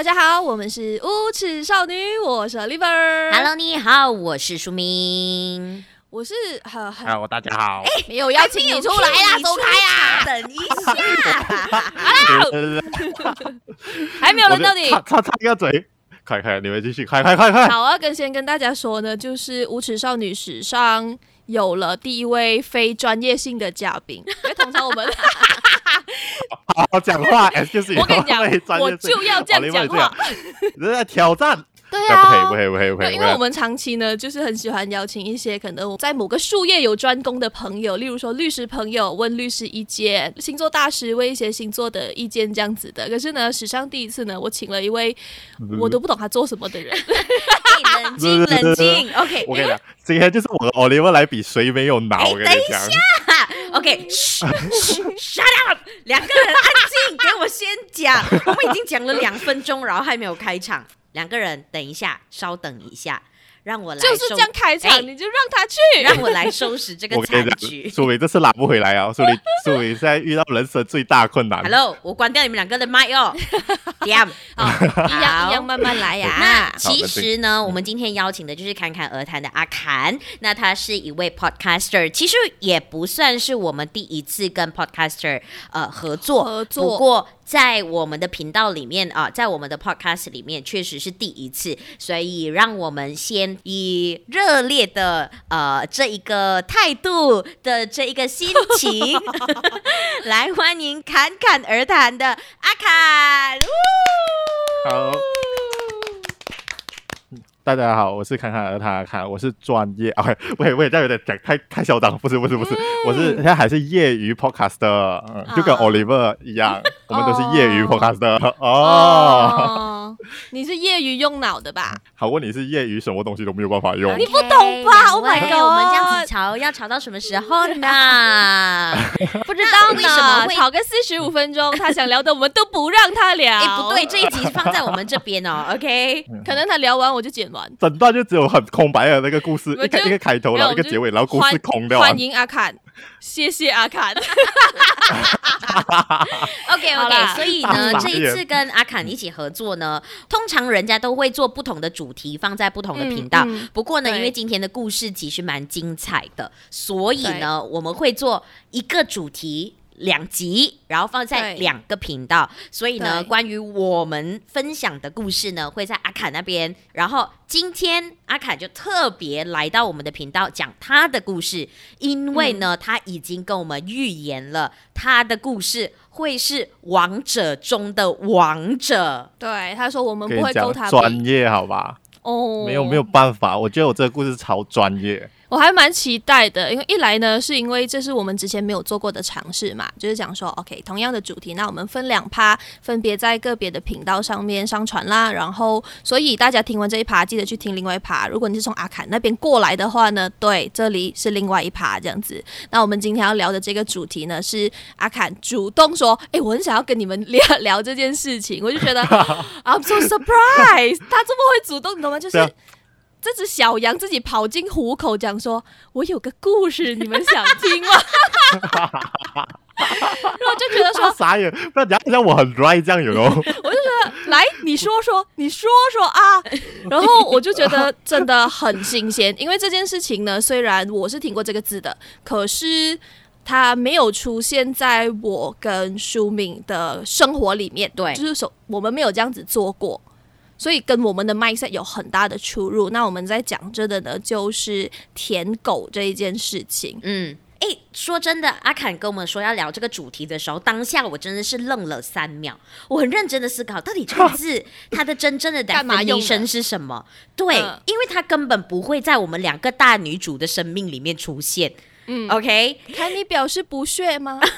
大家好，我们是无耻少女，我是 Oliver。Hello，你好，我是舒明。我是很很，Hello，大家好。哎，没有邀请你出来啦，走开呀！等一下，Hello，还没有轮到你，擦擦一个嘴，快快，你们继续，快快快快。好啊，跟先跟大家说呢，就是无耻少女史上有了第一位非专业性的嘉宾，因为通常我们。好好讲话，就是我跟你讲，我就要这样讲话，你在挑战。对啊，不可以，不可以，不可以，因为我们长期呢，就是很喜欢邀请一些可能在某个术业有专攻的朋友，例如说律师朋友问律师意见，星座大师问一些星座的意见这样子的。可是呢，史上第一次呢，我请了一位我都不懂他做什么的人。冷静，冷静。OK，我跟你讲，今天就是我和 Oliver 来比谁没有脑。我跟你讲。等一下，OK，shut up，两个人安静，给我先讲。我们已经讲了两分钟，然后还没有开场。两个人，等一下，稍等一下。让我来就是这样开场，欸、你就让他去，让我来收拾这个残局。苏伟这次拉不回来啊！苏伟，苏伟现在遇到人生最大困难。Hello，我关掉你们两个的麦哦。点，好，一样一样慢慢来呀。那其实呢，我们今天邀请的就是侃侃而谈的阿侃。那他是一位 podcaster，其实也不算是我们第一次跟 podcaster 呃合作，合作。不过在我们的频道里面啊，在我们的 podcast 里面，确实是第一次，所以让我们先。以热烈的呃这一个态度的这一个心情，来欢迎侃侃而谈的阿卡。好。大家好，我是侃侃而谈阿侃，我是专业 啊，我我也，这样有点讲太太嚣张，不是不是不是，嗯、我是现在还是业余 podcaster，嗯，就跟 Oliver 一样，我们都是业余 podcaster 哦。哦，你是业余用脑的吧？好，问你是业余什么东西都没有办法用？你不懂吧？Oh my god，我们这样子吵要吵到什么时候呢？不知道为什么会吵个四十五分钟，他想聊的我们都不让他聊。哎，不对，这一集放在我们这边哦，OK，可能他聊完我就剪完。整段就只有很空白的那个故事，一个一个开头，然后一个结尾，然后故事空掉。欢迎阿侃，谢谢阿侃。OK OK，所以呢，这一次跟阿侃一起合作呢，通常人家都会做不同的主题放在不同的频道。嗯嗯、不过呢，因为今天的故事其实蛮精彩的，所以呢，我们会做一个主题。两集，然后放在两个频道，所以呢，关于我们分享的故事呢，会在阿卡那边。然后今天阿卡就特别来到我们的频道讲他的故事，因为呢，嗯、他已经跟我们预言了他的故事会是王者中的王者。对，他说我们不会够他专业，好吧？哦，没有没有办法，我觉得我这个故事超专业。我还蛮期待的，因为一来呢，是因为这是我们之前没有做过的尝试嘛，就是讲说，OK，同样的主题，那我们分两趴，分别在个别的频道上面上传啦。然后，所以大家听完这一趴，记得去听另外一趴。如果你是从阿侃那边过来的话呢，对，这里是另外一趴这样子。那我们今天要聊的这个主题呢，是阿侃主动说，哎，我很想要跟你们聊聊这件事情，我就觉得 I'm so surprised，他这么会主动，你懂吗？就是。这只小羊自己跑进虎口，讲说：“我有个故事，你们想听吗？” 然后就觉得说傻眼，不然等下我很 dry 这样有哦。我就觉得来，你说说，你说说啊。然后我就觉得真的很新鲜，因为这件事情呢，虽然我是听过这个字的，可是它没有出现在我跟舒敏的生活里面。对，就是说我们没有这样子做过。所以跟我们的 mindset 有很大的出入。那我们在讲着的呢，就是舔狗这一件事情。嗯，哎，说真的，阿侃跟我们说要聊这个主题的时候，当下我真的是愣了三秒。我很认真的思考，到底这个字它的真正的 definition 是什么？对，嗯、因为它根本不会在我们两个大女主的生命里面出现。嗯，OK，看你表示不屑吗？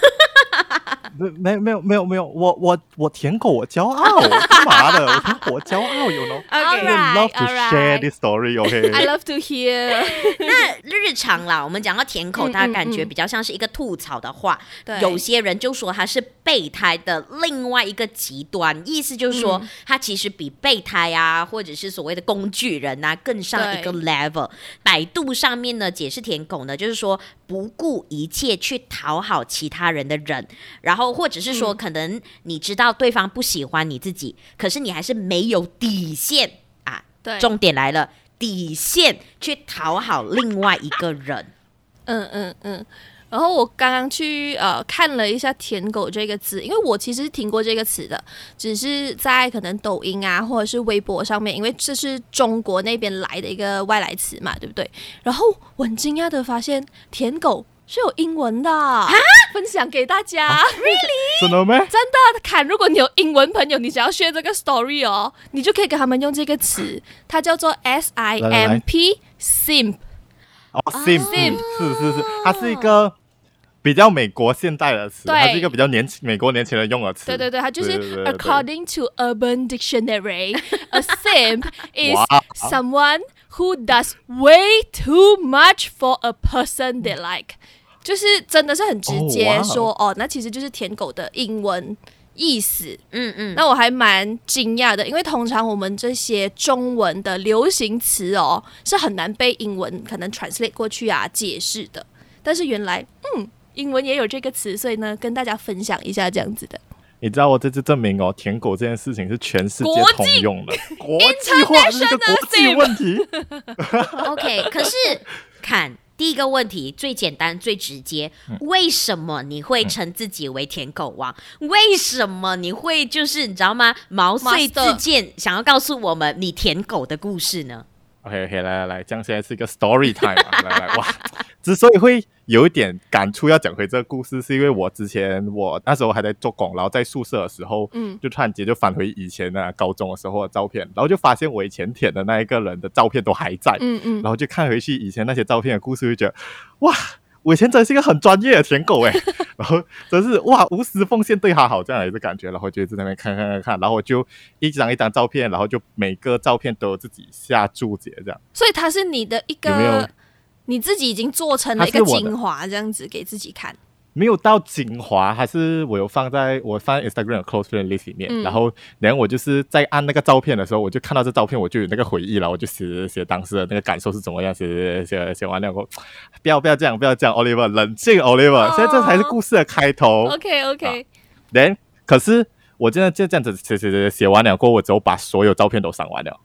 没没有没有没有，我我我舔狗，我骄傲，干嘛的？我舔狗，我骄傲，you know? Okay, I love to share this story, OK? I love to hear. 那日常啦，我们讲到舔狗，大家感觉比较像是一个吐槽的话。对，有些人就说他是备胎的另外一个极端，意思就是说他其实比备胎啊，或者是所谓的工具人啊，更上一个 level。百度上面呢，解释舔狗呢，就是说不顾一切去讨好其他人的人，然后。或者是说，可能你知道对方不喜欢你自己，可是你还是没有底线啊。对，重点来了，底线去讨好另外一个人。嗯嗯嗯。然后我刚刚去呃看了一下“舔狗”这个词，因为我其实是听过这个词的，只是在可能抖音啊或者是微博上面，因为这是中国那边来的一个外来词嘛，对不对？然后我很惊讶的发现“舔狗”是有英文的，啊，分享给大家。啊、Really？真的吗？真的，看，如果你有英文朋友，你想要学这个 story 哦，你就可以给他们用这个词，它叫做 S I M P，simp。哦，simp，是是是，它是一个。比较美国现代的词，它是一个比较年轻美国年轻人用的词。对对对，它就是 according to Urban Dictionary，a simp is someone who does way too much for a person they like。就是真的是很直接说哦，那其实就是舔狗的英文意思。嗯嗯，那我还蛮惊讶的，因为通常我们这些中文的流行词哦，是很难被英文可能 translate 过去啊解释的。但是原来，嗯。英文也有这个词，所以呢，跟大家分享一下这样子的。你知道我这次证明哦，舔狗这件事情是全世界通用的，国际化是一个国际问题。OK，可是看第一个问题最简单最直接，嗯、为什么你会称自己为舔狗王？嗯、为什么你会就是你知道吗？毛遂自荐，想要告诉我们你舔狗的故事呢？OK OK，来来来，这样现在是一个 story time，啊 来来哇！之所以会有一点感触要讲回这个故事，是因为我之前我那时候还在做工，然后在宿舍的时候，嗯，就突然间就返回以前的高中的时候的照片，然后就发现我以前舔的那一个人的照片都还在，嗯嗯，然后就看回去以前那些照片的故事，就觉得哇。我以前真是一个很专业的舔狗哎，然后真是哇无私奉献对他好这样的一个感觉，然后就在那边看看看看，然后我就一张一张照片，然后就每个照片都有自己下注解这样。所以它是你的一个，有没有你自己已经做成了一个精华这样子给自己看。没有到精华，还是我有放在我放在 Instagram close friend list 里面，嗯、然后然后我就是在按那个照片的时候，我就看到这照片，我就有那个回忆了，我就写写当时的那个感受是怎么样，写写写写完了后，不要不要这样，不要这样，Oliver 冷静，Oliver，、哦、现在这才是故事的开头。OK OK，然、啊、可是我真的就这样子写写写写完了过后，我只有把所有照片都删完了。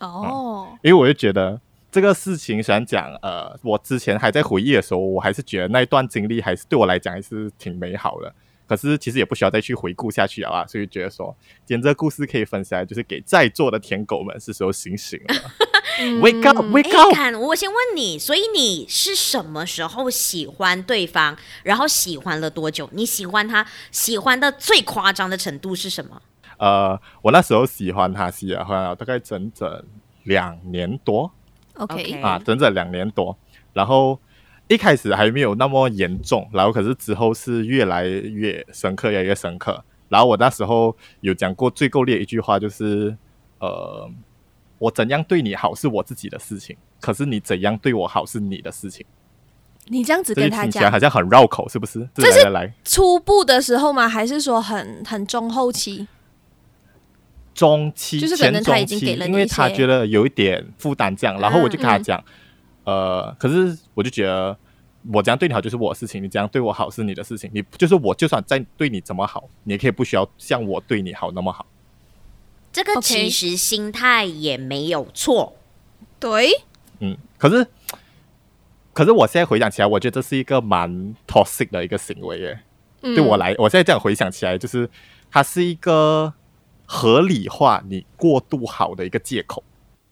哦、嗯，因为我就觉得。这个事情想讲，呃，我之前还在回忆的时候，我还是觉得那一段经历还是对我来讲还是挺美好的。可是其实也不需要再去回顾下去了啊，所以觉得说，今天这个故事可以分享，就是给在座的舔狗们是时候醒醒了。Wake up，Wake up！看，我先问你，所以你是什么时候喜欢对方？然后喜欢了多久？你喜欢他喜欢的最夸张的程度是什么？呃，我那时候喜欢他喜欢了大概整整两年多。OK 啊，整整两年多，然后一开始还没有那么严重，然后可是之后是越来越深刻，越来越深刻。然后我那时候有讲过最够烈一句话，就是呃，我怎样对你好是我自己的事情，可是你怎样对我好是你的事情。你这样子跟他讲，好像很绕口，是不是？这是初步的时候吗？还是说很很中后期？中期，就是可能他已经给了，因为他觉得有一点负担，这样，然后我就跟他讲，嗯、呃，可是我就觉得我这样对你好就是我的事情，你这样对我好是你的事情，你就是我就算再对你怎么好，你也可以不需要像我对你好那么好。这个其实心态也没有错，对，嗯，可是可是我现在回想起来，我觉得这是一个蛮 toxic 的一个行为耶，嗯、对我来，我现在这样回想起来，就是它是一个。合理化你过度好的一个借口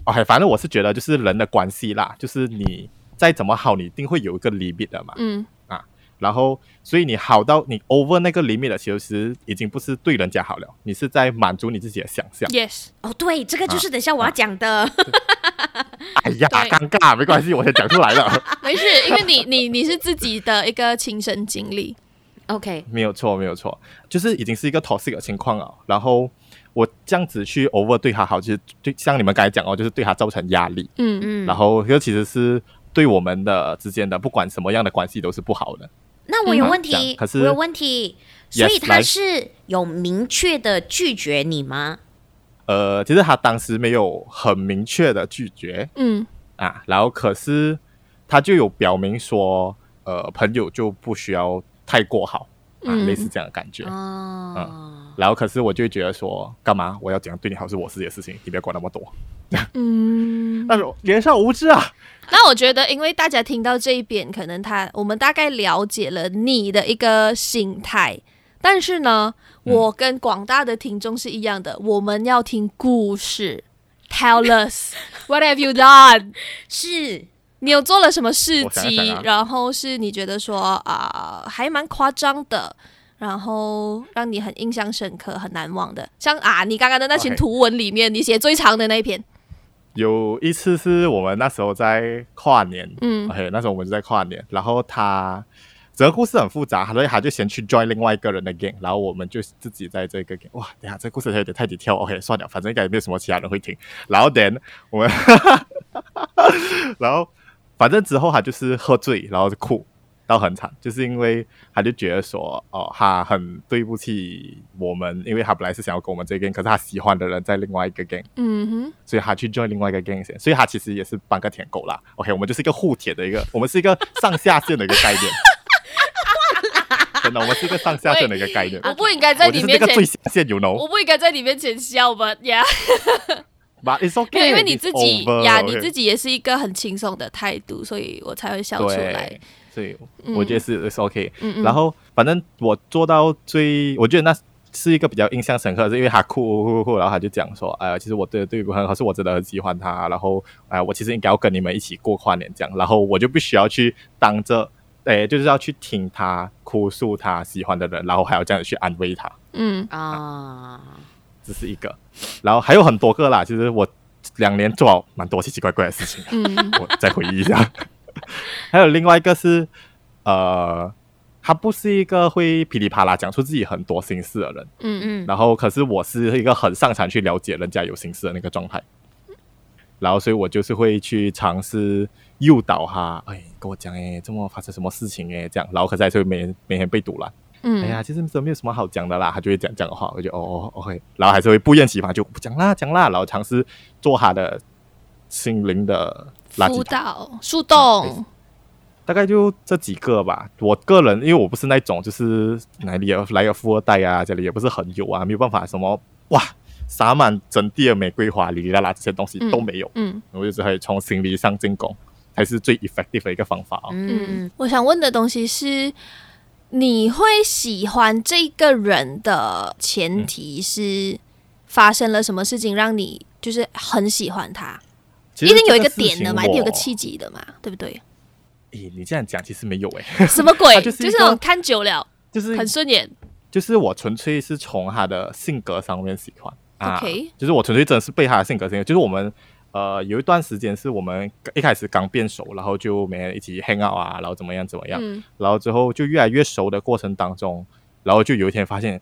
，OK，反正我是觉得就是人的关系啦，就是你再怎么好，你一定会有一个 limit 的嘛，嗯啊，然后所以你好到你 over 那个 limit 的，其实已经不是对人家好了，你是在满足你自己的想象。Yes，哦，对，这个就是等下我要讲的。啊啊、哎呀，尴尬，没关系，我先讲出来了。没事，因为你你你是自己的一个亲身经历。OK，没有错，没有错，就是已经是一个 toxic 的情况了，然后。我这样子去 over 对他好，其实对像你们刚才讲哦，就是对他造成压力，嗯。嗯，然后这其实是对我们的之间的不管什么样的关系都是不好的。那我有问题，可是我有问题，所以他是有明确的拒绝你吗？呃，其实他当时没有很明确的拒绝，嗯。啊，然后可是他就有表明说，呃，朋友就不需要太过好。嗯、类似这样的感觉。哦、嗯，然后可是我就觉得说，干嘛我要怎样对你好是我自己的事情，你不要管那么多。嗯，那种年少无知啊。那我觉得，因为大家听到这一边，可能他我们大概了解了你的一个心态，但是呢，嗯、我跟广大的听众是一样的，我们要听故事。Tell us what have you done？是你有做了什么事迹？啊、然后是你觉得说啊、呃，还蛮夸张的，然后让你很印象深刻、很难忘的。像啊，你刚刚的那群图文里面，Okay. 你写最长的那一篇。有一次是我们那时候在跨年，嗯，OK，那时候我们就在跨年，然后他。整个故事很复杂，所以他就先去 join 另外一个人的 game，然后我们就自己在这个 game，。哇，等下这故事有点太低跳，OK，算了，反正应该也没有什么其他人会听。然后 then 我们，然后反正之后他就是喝醉，然后就哭到很惨，就是因为他就觉得说，哦，他很对不起我们，因为他本来是想要跟我们这个 gang，可是他喜欢的人在另外一个 gang，嗯哼，所以他去 join 另外一个 gang 先，所以他其实也是半个舔狗啦。OK，我们就是一个互舔的一个，我们是一个上下线的一个概念。真的，我们是一个上下线的一个概念。我不应该在你面前最下线，you know？我不应该在你面前笑吧？呀，But it's okay，因为你自己呀，你自己也是一个很轻松的态度，所以我才会笑出来。所以我觉得是 it's OK。然后反正我做到最，我觉得那是一个比较印象深刻，是因为他哭哭哭，然后他就讲说：“哎呀，其实我对对不很好，是我真的很喜欢他。然后哎，我其实应该要跟你们一起过跨年这样。然后我就必须要去当着。”哎，就是要去听他哭诉他喜欢的人，然后还要这样子去安慰他。嗯啊，这是一个，然后还有很多个啦。其实我两年做了蛮多奇奇怪怪的事情。嗯，我再回忆一下。还有另外一个是，呃，他不是一个会噼里啪啦讲出自己很多心事的人。嗯嗯。然后，可是我是一个很擅长去了解人家有心事的那个状态。然后，所以我就是会去尝试。诱导他，哎，跟我讲，哎，这么发生什么事情，哎，这样，然后可是还是会每天每天被堵了，嗯，哎呀，其实真没有什么好讲的啦，他就会讲讲的话，我就哦哦，OK，然后还是会不厌其烦就不讲啦，讲啦，然后尝试做他的心灵的辅导树洞、啊，大概就这几个吧。我个人因为我不是那种就是哪里有来个富二代啊，这里也不是很有啊，没有办法什么哇。洒满整地的玫瑰花，哩哩啦啦这些东西都没有。嗯，我就只可以从心理上进攻，才是最 effective 的一个方法哦。嗯，我想问的东西是，你会喜欢这个人的前提是发生了什么事情让你就是很喜欢他？一定有一个点的嘛，一定有个契机的嘛，对不对？咦，你这样讲其实没有诶，什么鬼？就是就是那种看久了，就是很顺眼。就是我纯粹是从他的性格上面喜欢。OK，、啊、就是我纯粹真的是被他的性格吸引。就是我们呃有一段时间是我们一开始刚变熟，然后就每天一起 hang out 啊，然后怎么样怎么样，嗯、然后之后就越来越熟的过程当中，然后就有一天发现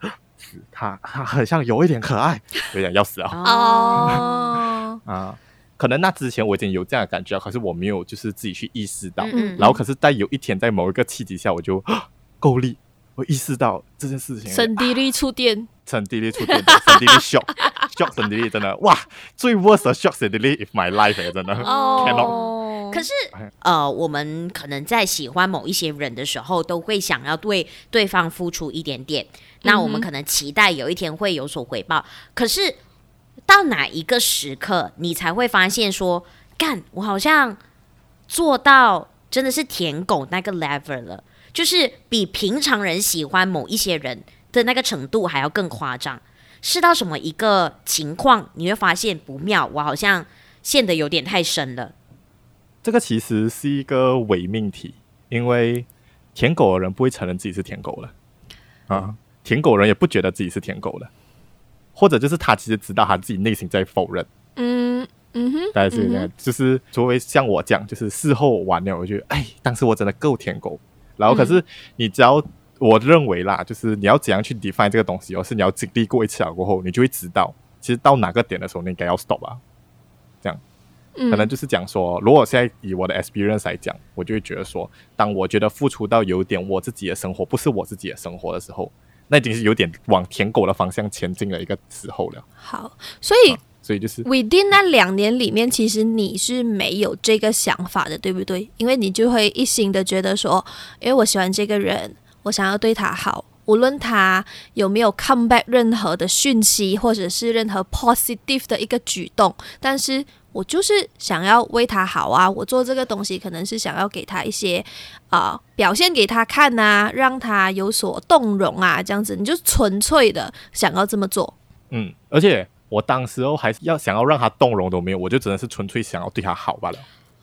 他他很像有一点可爱，有点要死啊！哦啊，可能那之前我已经有这样的感觉，可是我没有就是自己去意识到。嗯嗯然后可是在有一天在某一个契机下，我就 够力，我意识到这件事情，神地力触电。神地力触电，神 地力 shock，shock 神地力真的哇，最 worst 的 shock 神地力 if my life 真的。哦。Cannot 可是呃，我们可能在喜欢某一些人的时候，都会想要对对方付出一点点。那我们可能期待有一天会有所回报。嗯、可是到哪一个时刻，你才会发现说，干，我好像做到真的是舔狗那个 level 了，就是比平常人喜欢某一些人。的那个程度还要更夸张，是到什么一个情况你会发现不妙？我好像陷得有点太深了。这个其实是一个伪命题，因为舔狗的人不会承认自己是舔狗了啊，舔狗人也不觉得自己是舔狗了，或者就是他其实知道他自己内心在否认。嗯嗯哼，大概是就是作为像我这样，就是事后完了，我觉得哎，当时我真的够舔狗。然后可是你只要。我认为啦，就是你要怎样去 define 这个东西，而是你要经历过一次了过后，你就会知道，其实到哪个点的时候，你应该要 stop 啊。这样，嗯、可能就是讲说，如果现在以我的 experience 来讲，我就会觉得说，当我觉得付出到有点我自己的生活不是我自己的生活的时候，那已经是有点往舔狗的方向前进的一个时候了。好，所以、啊、所以就是 within 那两年里面，其实你是没有这个想法的，对不对？因为你就会一心的觉得说，因为我喜欢这个人。我想要对他好，无论他有没有 come back 任何的讯息，或者是任何 positive 的一个举动，但是我就是想要为他好啊！我做这个东西可能是想要给他一些啊、呃、表现给他看啊，让他有所动容啊，这样子你就纯粹的想要这么做。嗯，而且我当时候还是要想要让他动容都没有，我就只能是纯粹想要对他好罢了。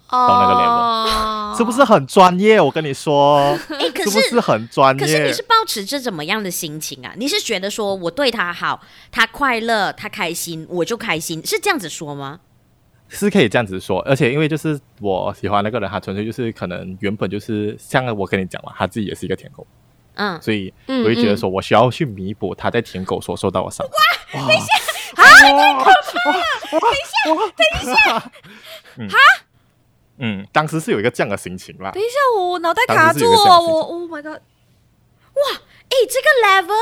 到那个 level，是不是很专业？我跟你说，哎、欸，可是，是不是很专业？可是你是抱持着怎么样的心情啊？你是觉得说我对他好，他快乐，他开心，我就开心，是这样子说吗？是可以这样子说，而且因为就是我喜欢那个人，他纯粹就是可能原本就是像我跟你讲嘛，他自己也是一个舔狗，嗯，所以我就觉得说我需要去弥补他在舔狗所受到的伤害。哇，等一下，啊，太可怕了！等一下，等一下，哈、嗯。嗯，当时是有一个这样的心情啦。等一下，我脑袋卡住了，我，Oh my god！哇，哎、欸，这个 level，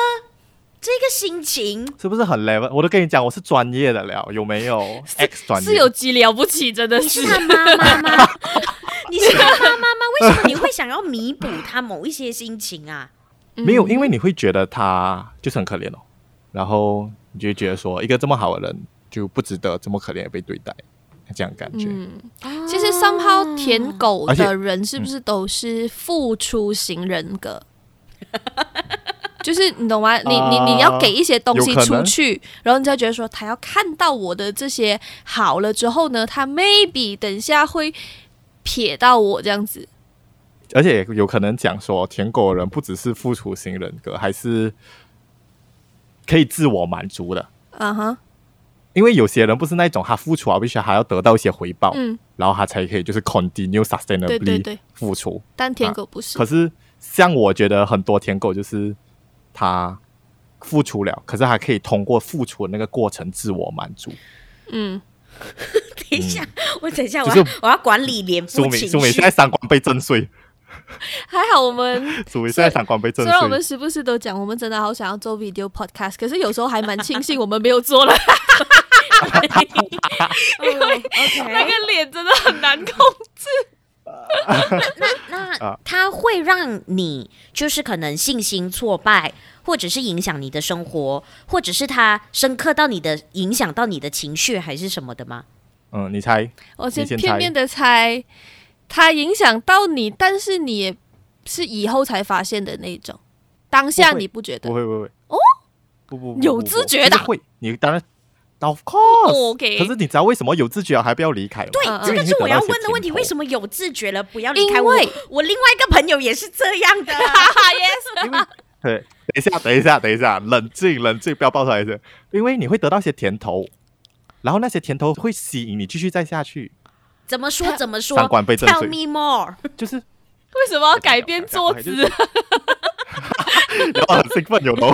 这个心情是不是很 level？我都跟你讲，我是专业的了，有没有？X 专业是有几了不起，真的是。你是他妈妈吗？你是他妈妈吗？为什么你会想要弥补他某一些心情啊？没有，因为你会觉得他就是很可怜哦，然后你就会觉得说，一个这么好的人就不值得这么可怜的被对待。这样感觉，嗯，其实 somehow 舔狗的人是不是都是付出型人格？嗯、就是你懂吗？你你你要给一些东西出去，然后你才觉得说他要看到我的这些好了之后呢，他 maybe 等下会撇到我这样子。而且有可能讲说舔狗的人不只是付出型人格，还是可以自我满足的。嗯哼。因为有些人不是那种他付出啊，必须还要得到一些回报，嗯，然后他才可以就是 continue sustainably 付出。但舔狗不是。可是像我觉得很多舔狗就是他付出了，可是还可以通过付出的那个过程自我满足。嗯，等一下，我等一下，我要我要管理脸部情绪。苏美现在三观被震碎。还好我们 苏美现在三观被震碎。虽然我们时不时都讲，我们真的好想要做 video podcast，可是有时候还蛮庆幸我们没有做了。因为那个脸真的很难控制。那那他会让你就是可能信心挫败，或者是影响你的生活，或者是他深刻到你的影响到你的情绪，还是什么的吗？嗯，你猜？我先片面的猜，他影响到你，但是你也是以后才发现的那种，当下你不觉得？不会不会，不会哦，不不，不，不，有自觉的会，你当然。Of course，、okay. 可是你知道为什么有自觉了还不要离开？对，这个是我要问的问题。为什么有自觉了不要离开？我我另外一个朋友也是这样的。Yes，对，等一下，等一下，等一下，冷静，冷静，不要爆出来是。因为你会得到一些甜头，然后那些甜头会吸引你继续再下去。怎么说？怎么说？三观被震碎。Tell me more，就是为什么要改变 坐姿？然后很兴奋，有吗？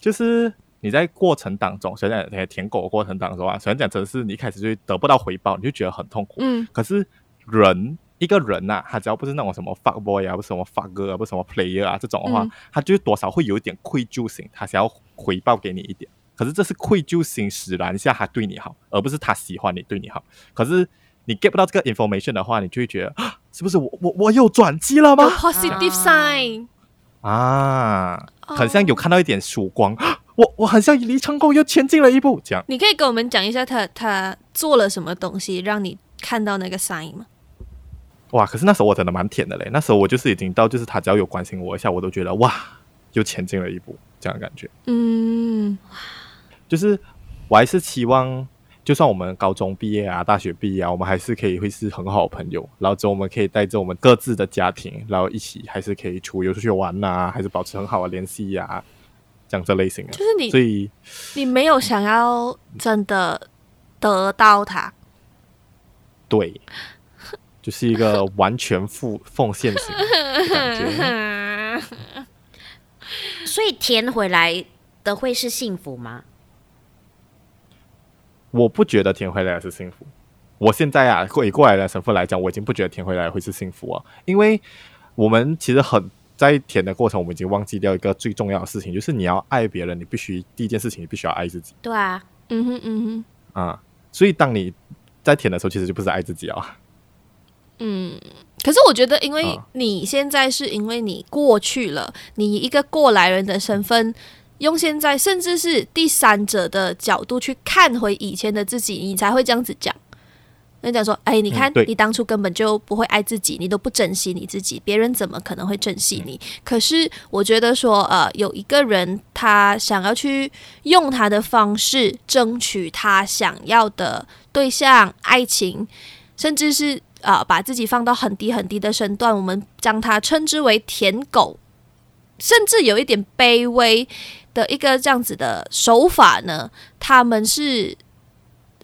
就是。你在过程当中，虽然讲舔狗的过程当中啊，虽然讲真的是你一开始就得不到回报，你就觉得很痛苦。嗯。可是人一个人呐、啊，他只要不是那种什么 fuck boy 啊，不是什么 fuck girl 啊，不是什么 player 啊这种的话，嗯、他就多少会有一点愧疚心，他想要回报给你一点。可是这是愧疚心使然下他对你好，而不是他喜欢你对你好。可是你 get 不到这个 information 的话，你就会觉得是不是我我我有转机了吗？Positive sign 啊，很像有看到一点曙光。我我很像离成功又前进了一步，这样。你可以跟我们讲一下他他做了什么东西让你看到那个 sign 吗？哇！可是那时候我真的蛮甜的嘞，那时候我就是已经到，就是他只要有关心我一下，我都觉得哇，又前进了一步，这样的感觉。嗯，就是我还是期望，就算我们高中毕业啊、大学毕业啊，我们还是可以会是很好的朋友，然后之后我们可以带着我们各自的家庭，然后一起还是可以出游出去玩呐、啊，还是保持很好的联系呀。像这类型的，就是你，所以你没有想要真的得到它，对，就是一个完全付奉献型的感觉。所以填回来的会是幸福吗？我不觉得填回来是幸福。我现在啊，以过来的身份来讲，我已经不觉得填回来会是幸福啊，因为我们其实很。在舔的过程，我们已经忘记掉一个最重要的事情，就是你要爱别人，你必须第一件事情，你必须要爱自己。对啊，嗯哼嗯哼，啊，所以当你在舔的时候，其实就不是爱自己啊。嗯，可是我觉得，因为你现在是因为你过去了，你一个过来人的身份，用现在甚至是第三者的角度去看回以前的自己，你才会这样子讲。人家说：“哎，你看，你当初根本就不会爱自己，你都不珍惜你自己，别人怎么可能会珍惜你？”可是我觉得说，呃，有一个人他想要去用他的方式争取他想要的对象、爱情，甚至是呃把自己放到很低很低的身段，我们将他称之为“舔狗”，甚至有一点卑微的一个这样子的手法呢，他们是。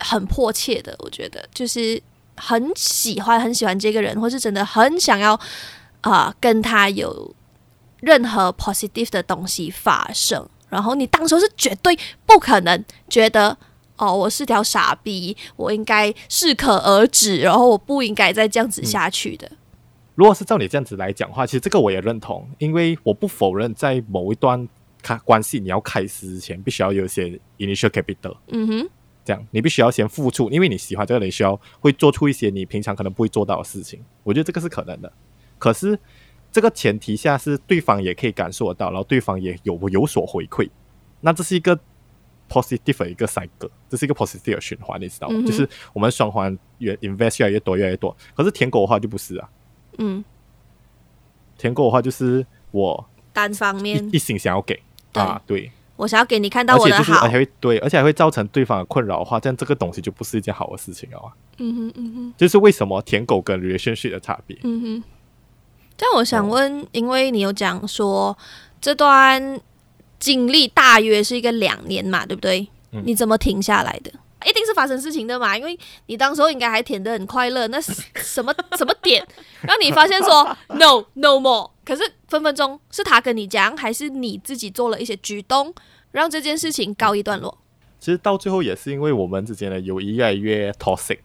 很迫切的，我觉得就是很喜欢很喜欢这个人，或是真的很想要啊、呃、跟他有任何 positive 的东西发生。然后你当时是绝对不可能觉得哦，我是条傻逼，我应该适可而止，然后我不应该再这样子下去的。嗯、如果是照你这样子来讲的话，其实这个我也认同，因为我不否认在某一段开关系你要开始之前，必须要有一些 initial capital。嗯哼。这样，你必须要先付出，因为你喜欢这个人，需要会做出一些你平常可能不会做到的事情。我觉得这个是可能的，可是这个前提下是对方也可以感受得到，然后对方也有有所回馈，那这是一个 positive 的一个 cycle，这是一个 positive 的循环，你知道吗？嗯、就是我们双方越 invest 越来越多，越来越多。可是舔狗的话就不是啊，嗯，舔狗的话就是我单方面一心想要给啊，对。我想要给你看到我的好，而且就是还会对，而且还会造成对方的困扰的话，这样这个东西就不是一件好的事情了啊。嗯哼嗯哼，就是为什么舔狗跟 relationship 的差别？嗯哼。但我想问，哦、因为你有讲说这段经历大约是一个两年嘛，对不对？嗯、你怎么停下来的？一定是发生事情的嘛，因为你当时候应该还舔的很快乐，那是什么什么点让你发现说 no no more？可是分分钟是他跟你讲，还是你自己做了一些举动，让这件事情告一段落？其实到最后也是因为我们之间的友谊越来越 toxic，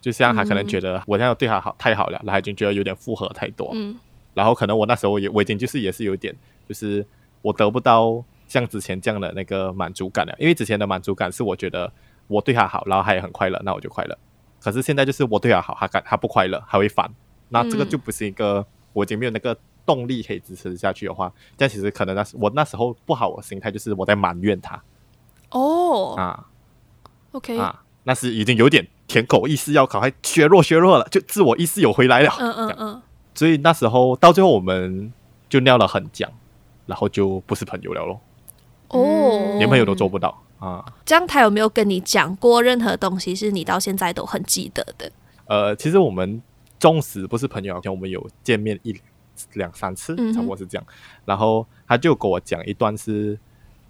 就像他可能觉得我这样对他好太好了，他已经觉得有点负荷太多。嗯，然后可能我那时候也我已经就是也是有点，就是我得不到像之前这样的那个满足感了，因为之前的满足感是我觉得我对他好，然后他也很快乐，那我就快乐。可是现在就是我对他好，他感他不快乐，还会烦，那这个就不是一个、嗯、我已经没有那个。动力可以支持下去的话，但其实可能那时我那时候不好的心态就是我在埋怨他。哦啊，OK 啊，那是已经有点舔狗意识要考，还削弱削弱了，就自我意识有回来了。嗯嗯嗯。所以那时候到最后我们就尿了很僵，然后就不是朋友了咯。哦，连朋友都做不到啊。这样他有没有跟你讲过任何东西是你到现在都很记得的？呃，其实我们纵使不是朋友，像我们有见面一。两三次，差不多是这样。嗯、然后他就跟我讲一段，是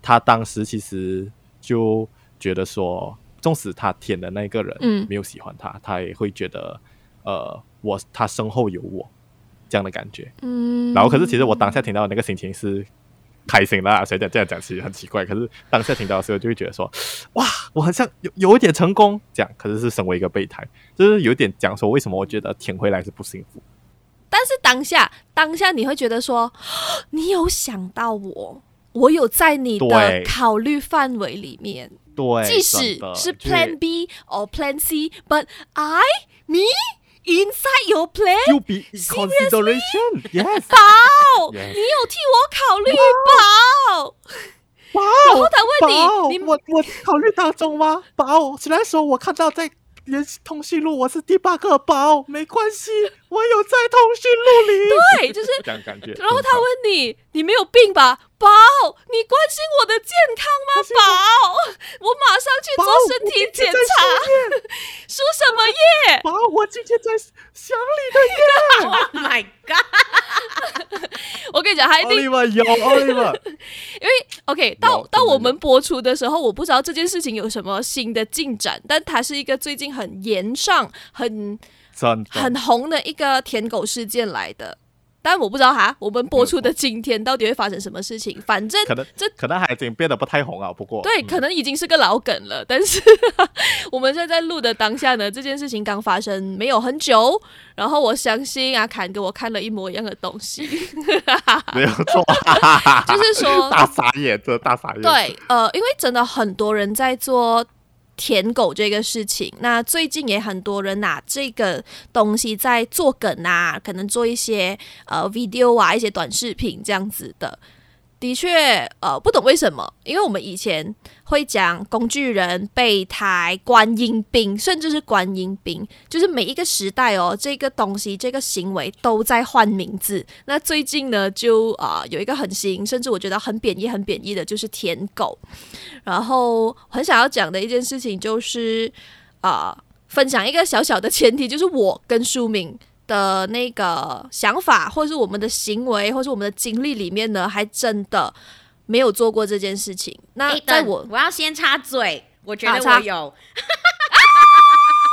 他当时其实就觉得说，纵使他舔的那个人没有喜欢他，嗯、他也会觉得，呃，我他身后有我这样的感觉。嗯。然后，可是其实我当下听到的那个心情是开心啦，所以这样讲其实很奇怪。可是当下听到的时候，就会觉得说，哇，我好像有有一点成功，这样。可是是身为一个备胎，就是有点讲说，为什么我觉得舔回来是不幸福。但是当下，当下你会觉得说，你有想到我，我有在你的考虑范围里面。对，即使是 Plan B or Plan C，but I me inside your plan you be consideration yes，宝，你有替我考虑，宝，宝，然后他问你，你我我考虑当中吗？宝，虽然说我看到在。联系通讯录，我是第八个宝，没关系，我有在通讯录里。对，就是这样感觉。然后他问你，你没有病吧？宝，你关心我的健康吗？宝，我马上去做身体检查。输 什么液？宝，我今天在想你的耶。Oh my god！我跟你讲，他一定有 Oliver，因为 OK，到到我们播出的时候，我不知道这件事情有什么新的进展，但它是一个最近很严上、很很红的一个舔狗事件来的。但我不知道哈，我们播出的今天到底会发生什么事情？反正可能这可能还已经变得不太红啊。不过对，可能已经是个老梗了。但是 我们现在在录的当下呢，这件事情刚发生没有很久。然后我相信阿侃给我看了一模一样的东西，没有错，就是说大傻眼，这大傻眼。对，呃，因为真的很多人在做舔狗这个事情。那最近也很多人拿这个东西在做梗啊，可能做一些呃 video 啊，一些短视频这样子的。的确，呃，不懂为什么，因为我们以前会讲工具人、备胎、观音兵，甚至是观音兵，就是每一个时代哦，这个东西、这个行为都在换名字。那最近呢，就啊、有一个很新，甚至我觉得很贬义、很贬义的，就是舔狗。然后很想要讲的一件事情就是啊、分享一个小小的前提，就是我跟书明。的那个想法，或是我们的行为，或是我们的经历里面呢，还真的没有做过这件事情。那在我，我要先插嘴，我觉得我有。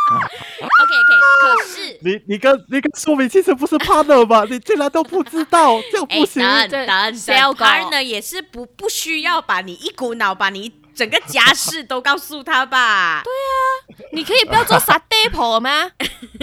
OK OK，可是 你你跟你跟说明其实不是 partner 吧？你竟然都不知道，这样不行。等等等，partner 也是不不需要把你一股脑把你。整个家事都告诉他吧。对啊，你可以不要做傻爹婆吗？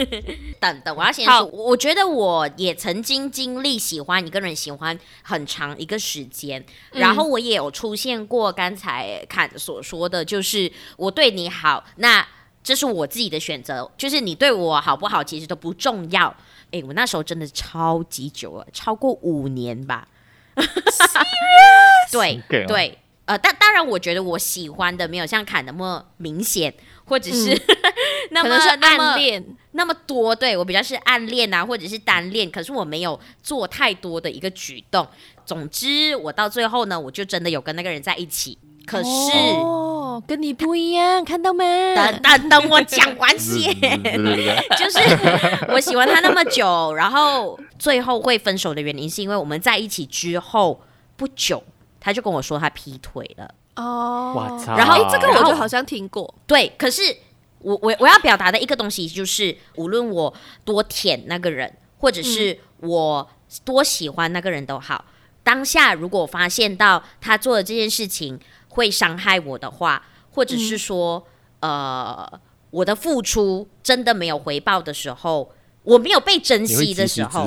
等等，我要先说，我觉得我也曾经经历喜欢一个人喜欢很长一个时间，嗯、然后我也有出现过刚才看所说的，就是我对你好，那这是我自己的选择，就是你对我好不好其实都不重要。哎，我那时候真的超级久了，超过五年吧。对对。呃，但当然，我觉得我喜欢的没有像坎那么明显，或者是、嗯、那么是暗恋那么多。对，我比较是暗恋啊，或者是单恋，可是我没有做太多的一个举动。总之，我到最后呢，我就真的有跟那个人在一起。可是哦，跟你不一样，看到没？等等等，我讲完先。就是 我喜欢他那么久，然后最后会分手的原因，是因为我们在一起之后不久。他就跟我说他劈腿了哦我操然后这个我就好像听过。对，可是我我我要表达的一个东西就是，无论我多舔那个人，或者是我多喜欢那个人都好，嗯、当下如果发现到他做的这件事情会伤害我的话，或者是说、嗯、呃我的付出真的没有回报的时候，我没有被珍惜的时候，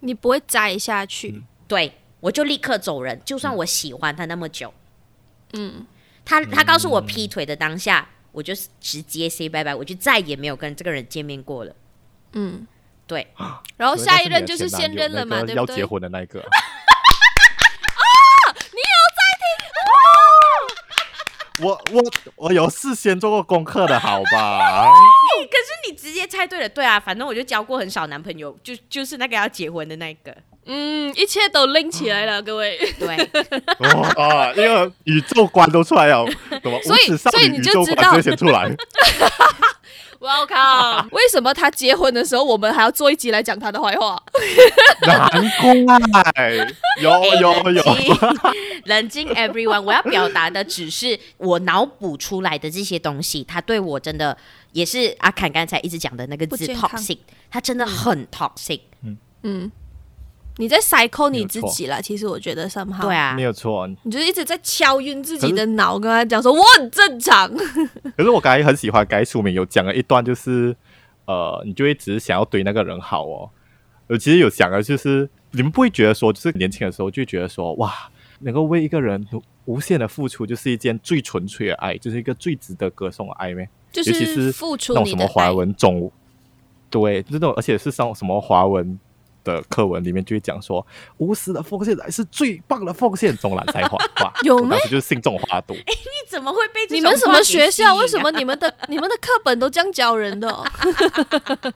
你，你不会栽下去，嗯、对。我就立刻走人，就算我喜欢他那么久，嗯，他他告诉我劈腿的当下，我就直接 say 拜拜，我就再也没有跟这个人见面过了，嗯，对，然后下一任就是现任了嘛，对不对？要结婚的那一个，啊，你有在听？我我我有事先做过功课的好吧？可是你直接猜对了，对啊，反正我就交过很少男朋友，就就是那个要结婚的那个。嗯，一切都拎起来了，各位。对，啊，因为宇宙观都出来了，什么？所以，所以你就知道直接先出来。Welcome。为什么他结婚的时候，我们还要做一集来讲他的坏话？难怪，有有有。冷静，everyone。我要表达的只是我脑补出来的这些东西，他对我真的也是阿侃刚才一直讲的那个字 toxic，他真的很 toxic。嗯嗯。你在 psycho 你自己了，其实我觉得 somehow 对啊，没有错。你就是一直在敲晕自己的脑，跟他讲说我很正常。可是我刚才很喜欢该书名有讲了一段，就是呃，你就会只是想要对那个人好哦。我其实有想的就是你们不会觉得说，就是年轻的时候就觉得说，哇，能够为一个人无限的付出，就是一件最纯粹的爱，就是一个最值得歌颂的爱咩？就是其是付出那种什么华文中，对，这种而且是上什么华文。的课文里面就会讲说，无私的奉献才是最棒的奉献，中兰才华哇，有吗？就是信众花朵。哎，你怎么会被你们什么学校？为什么你们的 你们的课本都这样教人的？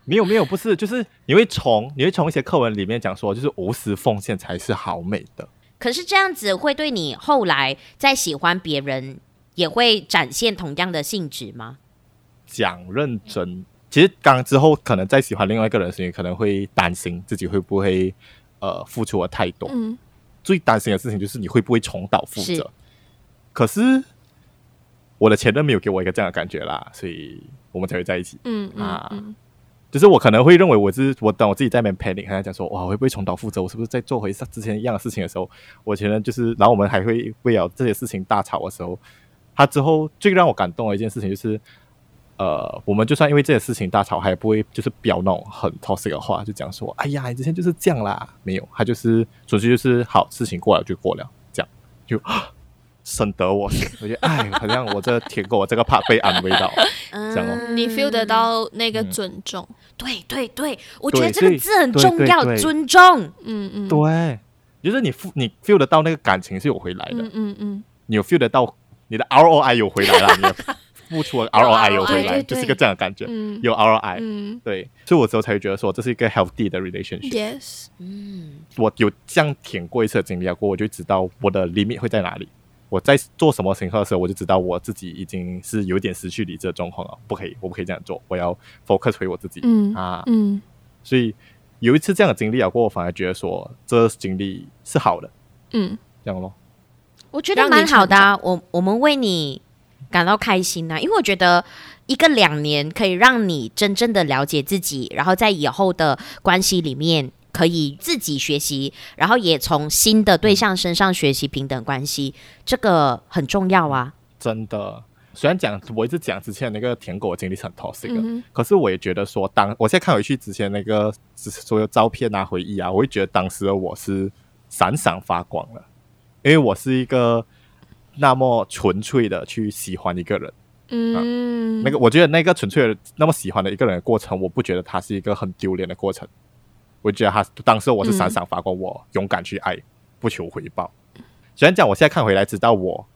没有没有，不是，就是你会从你会从一些课文里面讲说，就是无私奉献才是好美的。可是这样子会对你后来再喜欢别人也会展现同样的性质吗？讲认真。其实刚之后，可能再喜欢另外一个人的时候，可能会担心自己会不会呃付出的太多。嗯，最担心的事情就是你会不会重蹈覆辙。是可是我的前任没有给我一个这样的感觉啦，所以我们才会在一起。嗯啊，嗯嗯就是我可能会认为我是我等我自己在那边 panic，跟他讲说哇，我会不会重蹈覆辙？我是不是在做回之前一样的事情的时候，我前任就是，然后我们还会为了这些事情大吵的时候，他之后最让我感动的一件事情就是。呃，我们就算因为这件事情大吵，还不会就是表那种很 toxic 的话，就讲说，哎呀，你之前就是这样啦，没有，他就是纯粹就是好，事情过了就过了，这样就 省得我心。我觉得哎，好像我这舔狗，我这个 part 被安慰到，这样哦。你 feel 得到那个尊重？对对对，我觉得这个字很重要，尊重。嗯嗯，对，就是你你 feel 得到那个感情是有回来的。嗯嗯，你有 feel 得到你的 ROI 有回来了，你的付出 ROI 有回来，就是一个这样的感觉。嗯有 ROI，对，所以我之后才会觉得说这是一个 healthy 的 relationship。Yes，嗯，我有这样舔过一次的经历过，我就知道我的 limit 会在哪里。我在做什么情况的时候，我就知道我自己已经是有点失去理智的状况了，不可以，我不可以这样做，我要 focus 回我自己。嗯啊，嗯，所以有一次这样的经历啊，过我反而觉得说这经历是好的。嗯，这样咯。我觉得蛮好的啊，我我们为你感到开心呢、啊，因为我觉得一个两年可以让你真正的了解自己，然后在以后的关系里面。可以自己学习，然后也从新的对象身上学习平等关系，这个很重要啊！真的，虽然讲我一直讲之前那个舔狗的经历是很 toxic 的，嗯、可是我也觉得说，当我现在看回去之前那个所有照片啊、回忆啊，我会觉得当时的我是闪闪发光了，因为我是一个那么纯粹的去喜欢一个人。嗯、啊，那个我觉得那个纯粹的那么喜欢的一个人的过程，我不觉得它是一个很丢脸的过程。我觉得他当时我是闪闪发光，我勇敢去爱，不求回报。虽然讲我现在看回来知道我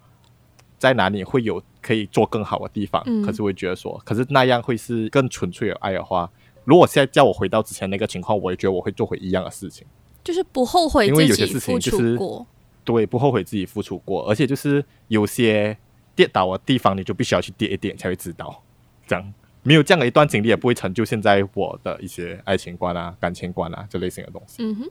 在哪里会有可以做更好的地方，可是我会觉得说，可是那样会是更纯粹的爱的话，如果现在叫我回到之前那个情况，我也觉得我会做回一样的事情，就是不后悔自己付出过，对，不后悔自己付出过，而且就是有些跌倒的地方，你就必须要去跌一点才会知道，这样。没有这样的一段经历，也不会成就现在我的一些爱情观啊、感情观啊这类型的东西。嗯哼，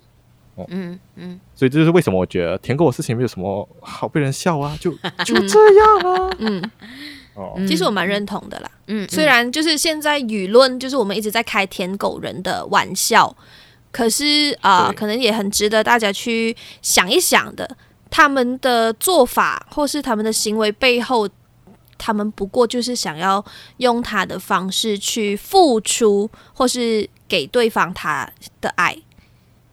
哦、嗯嗯，所以这就是为什么我觉得舔狗的事情没有什么好被人笑啊，就 就这样啊。嗯，哦，其实我蛮认同的啦。嗯，虽然就是现在舆论就是我们一直在开舔狗人的玩笑，可是啊，呃、可能也很值得大家去想一想的，他们的做法或是他们的行为背后。他们不过就是想要用他的方式去付出，或是给对方他的爱，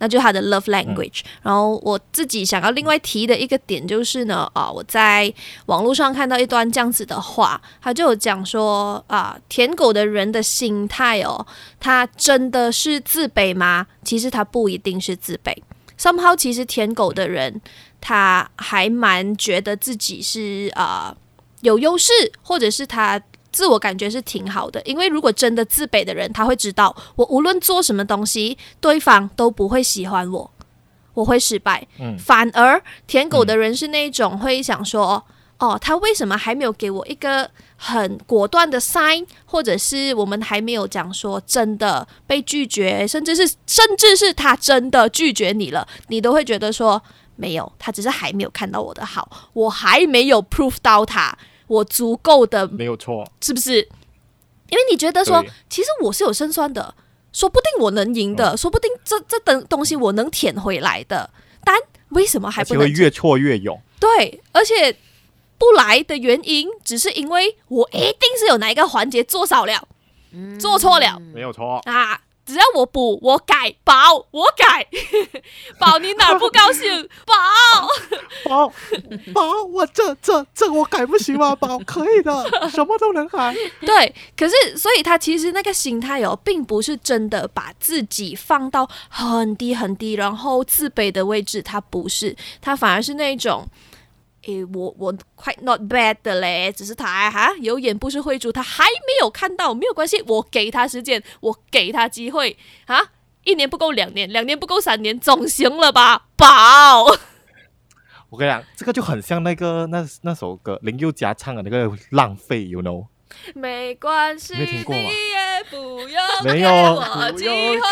那就是他的 love language。嗯、然后我自己想要另外提的一个点就是呢，啊，我在网络上看到一段这样子的话，他就有讲说啊，舔狗的人的心态哦，他真的是自卑吗？其实他不一定是自卑，somehow 其实舔狗的人他还蛮觉得自己是啊。有优势，或者是他自我感觉是挺好的，因为如果真的自卑的人，他会知道我无论做什么东西，对方都不会喜欢我，我会失败。嗯，反而舔狗的人是那种会想说，嗯、哦，他为什么还没有给我一个很果断的 sign，或者是我们还没有讲说真的被拒绝，甚至是甚至是他真的拒绝你了，你都会觉得说没有，他只是还没有看到我的好，我还没有 prove 到他。我足够的没有错，是不是？因为你觉得说，其实我是有胜算的，说不定我能赢的，嗯、说不定这这等东西我能舔回来的。但为什么还不能？会越挫越勇。对，而且不来的原因，只是因为我一定是有哪一个环节做少了，嗯、做错了，没有错啊。只要我补，我改，宝，我改，宝，你哪不高兴？宝，宝，宝，我这这这我改不行吗？宝，可以的，什么都能改。对，可是所以他其实那个心态哦，并不是真的把自己放到很低很低，然后自卑的位置，他不是，他反而是那种。诶，我我 quite not bad 的嘞，只是他哈有眼不识货，他还没有看到，没有关系，我给他时间，我给他机会啊，一年不够两年，两年不够三年，总行了吧，宝。我跟你讲，这个就很像那个那那首歌林宥嘉唱的那个浪费，you know？没关系，你听过吗？不没有，给我，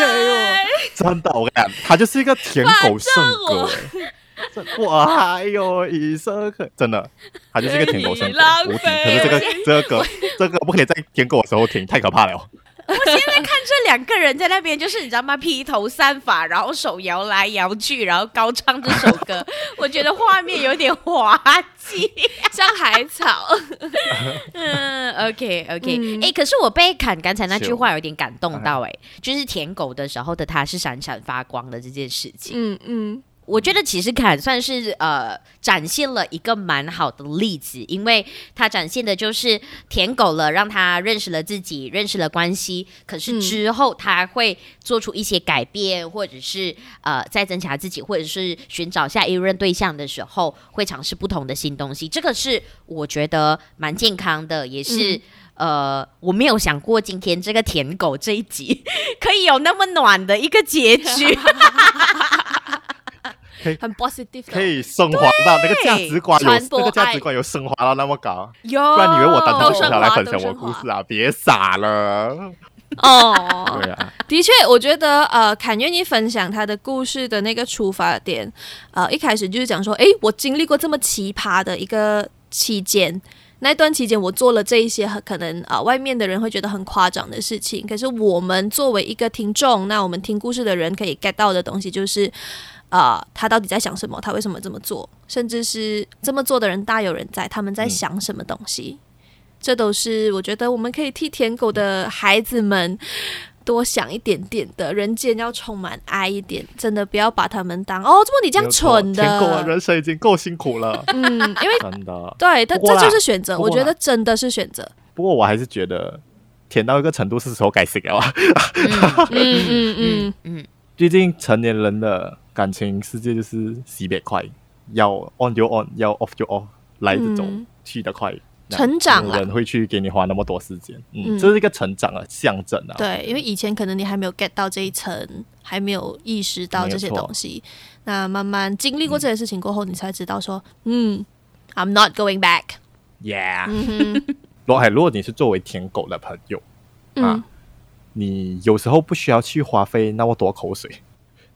真的，我跟你讲，他就是一个舔狗圣歌。我还有一首歌，真的，他就是一个舔狗圣歌。可是这个这个歌，这个不可以在舔狗的时候舔，太可怕了。我现在看这两个人在那边，就是你知道吗？披头散发，然后手摇来摇去，然后高唱这首歌，我觉得画面有点滑稽，像海草。嗯，OK OK，哎，可是我被砍刚才那句话有点感动到，哎，就是舔狗的时候的他是闪闪发光的这件事情。嗯嗯。我觉得其实坎算是呃展现了一个蛮好的例子，因为他展现的就是舔狗了，让他认识了自己，认识了关系。可是之后他会做出一些改变，或者是呃再增强自己，或者是寻找下一任对象的时候，会尝试不同的新东西。这个是我觉得蛮健康的，也是、嗯、呃我没有想过今天这个舔狗这一集可以有那么暖的一个结局。很 positive，可以升华到那个价值观有那个价值观有升华到那么高，有。不然你以为我单独坐下来分享我故事啊？别傻了。哦，对啊，的确，我觉得呃，坎愿意分享他的故事的那个出发点，呃，一开始就是讲说，哎，我经历过这么奇葩的一个期间，那段期间我做了这一些很可能啊、呃，外面的人会觉得很夸张的事情，可是我们作为一个听众，那我们听故事的人可以 get 到的东西就是。啊、呃，他到底在想什么？他为什么这么做？甚至是这么做的人大有人在，他们在想什么东西？嗯、这都是我觉得我们可以替舔狗的孩子们多想一点点的。人间要充满爱一点，真的不要把他们当哦，怎么你这样蠢的？舔狗啊，人生已经够辛苦了。嗯，因为真的对，但这就是选择。我觉得真的是选择。不过我还是觉得舔到一个程度是时候该死了。嗯嗯嗯嗯嗯，毕竟成年人的。感情世界就是洗别快，要 on 就 on，要 off 就 off，来得走，嗯、去得快。成长了，人会去给你花那么多时间，嗯，嗯，这是一个成长的象征啊。对，因为以前可能你还没有 get 到这一层，还没有意识到这些东西。那慢慢经历过这些事情过后，嗯、你才知道说，嗯，I'm not going back。Yeah。罗海 如果你是作为舔狗的朋友，嗯、啊，你有时候不需要去花费那么多口水。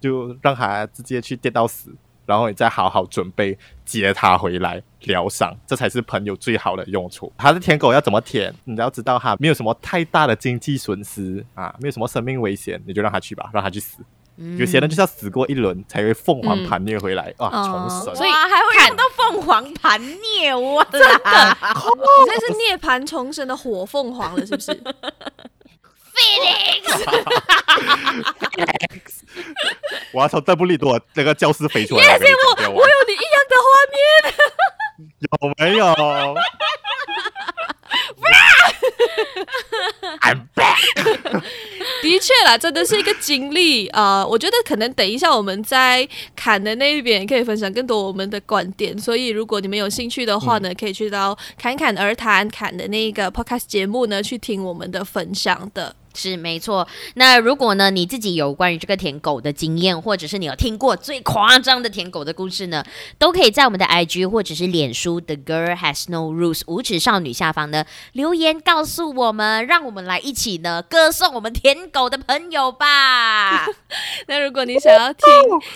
就让他直接去跌到死，然后你再好好准备接他回来疗伤，这才是朋友最好的用处。他的舔狗要怎么舔？你要知道哈没有什么太大的经济损失啊，没有什么生命危险，你就让他去吧，让他去死。嗯、有些人就是要死过一轮才会凤凰盘虐回来、嗯、啊，重生。所以还会看到凤凰盘虐我，真的，你这是涅槃重生的火凤凰了，是不是？我要从邓布利多那个教室飞出来。谢谢我，我有你一样的画面。有没有？I'm back。的确啦，真的是一个经历啊、呃！我觉得可能等一下我们在砍的那一边可以分享更多我们的观点，所以如果你们有兴趣的话呢，嗯、可以去到侃侃而谈侃的那个 podcast 节目呢，去听我们的分享的。是没错。那如果呢，你自己有关于这个舔狗的经验，或者是你有听过最夸张的舔狗的故事呢，都可以在我们的 IG 或者是脸书 The Girl Has No Rules 无耻少女下方呢留言告诉我们，让我们来一起呢歌颂我们舔狗的朋友吧。那如果你想要听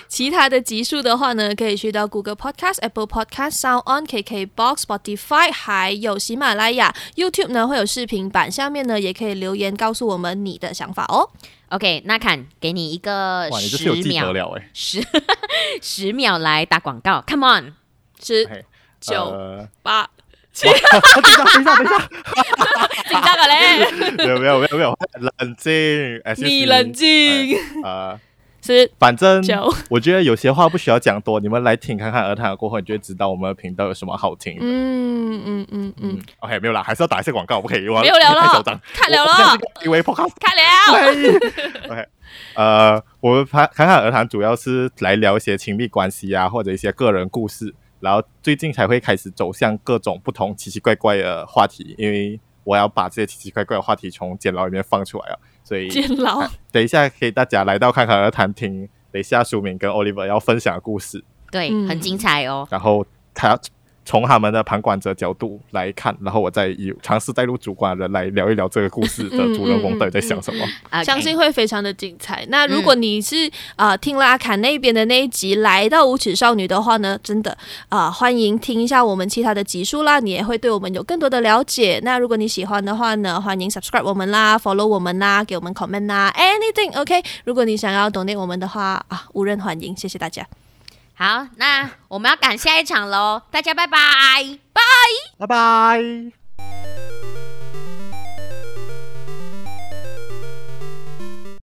其他的集数的话呢，可以去到 Google Podcast、Apple Podcast、Sound On、KKBox、Spotify，还有喜马拉雅、YouTube 呢会有视频版，下面呢也可以留言告诉我们。你的想法哦，OK，那看给你一个十秒，十 十秒来打广告，Come on，十九八。七，等一下，等一下，等一下，紧张了嘞，没有没有没有没有，冷静，你。冷静，啊。是，反正 我觉得有些话不需要讲多，你们来听看看而谈过后，你就会知道我们的频道有什么好听的。嗯嗯嗯嗯。OK，没有啦，还是要打一些广告，不可以。没有聊了，太嚣张，看聊了。因为 Podcast 看聊。OK，呃，我们侃侃而谈主要是来聊一些亲密关系啊，或者一些个人故事，然后最近才会开始走向各种不同奇奇怪怪的话题，因为我要把这些奇奇怪怪的话题从监牢里面放出来啊。所以，监牢、啊，等一下给大家来到侃侃而谈听，等一下书敏跟 Oliver 要分享的故事，对，很精彩哦。然后他。从他们的旁观者角度来看，然后我再以尝试带入主观的人来聊一聊这个故事的主人公到底在想什么，嗯、相信会非常的精彩。那如果你是啊、呃、听了阿坎那边的那一集来到无耻少女的话呢，真的啊、呃、欢迎听一下我们其他的集数啦，你也会对我们有更多的了解。那如果你喜欢的话呢，欢迎 subscribe 我们啦，follow 我们啦，给我们 comment 啦，anything OK。如果你想要 donate 我们的话啊，无人欢迎，谢谢大家。好，那我们要赶下一场喽，大家拜拜，拜拜拜。